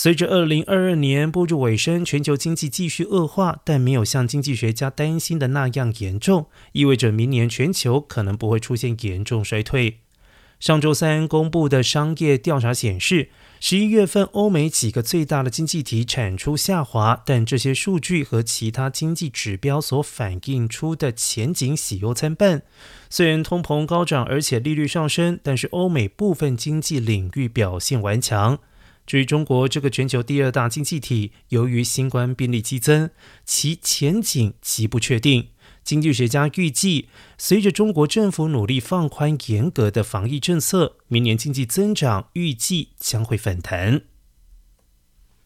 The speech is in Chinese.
随着二零二二年步入尾声，全球经济继续恶化，但没有像经济学家担心的那样严重，意味着明年全球可能不会出现严重衰退。上周三公布的商业调查显示，十一月份欧美几个最大的经济体产出下滑，但这些数据和其他经济指标所反映出的前景喜忧参半。虽然通膨高涨，而且利率上升，但是欧美部分经济领域表现顽强。至于中国这个全球第二大经济体，由于新冠病例激增，其前景极不确定。经济学家预计，随着中国政府努力放宽严格的防疫政策，明年经济增长预计将会反弹。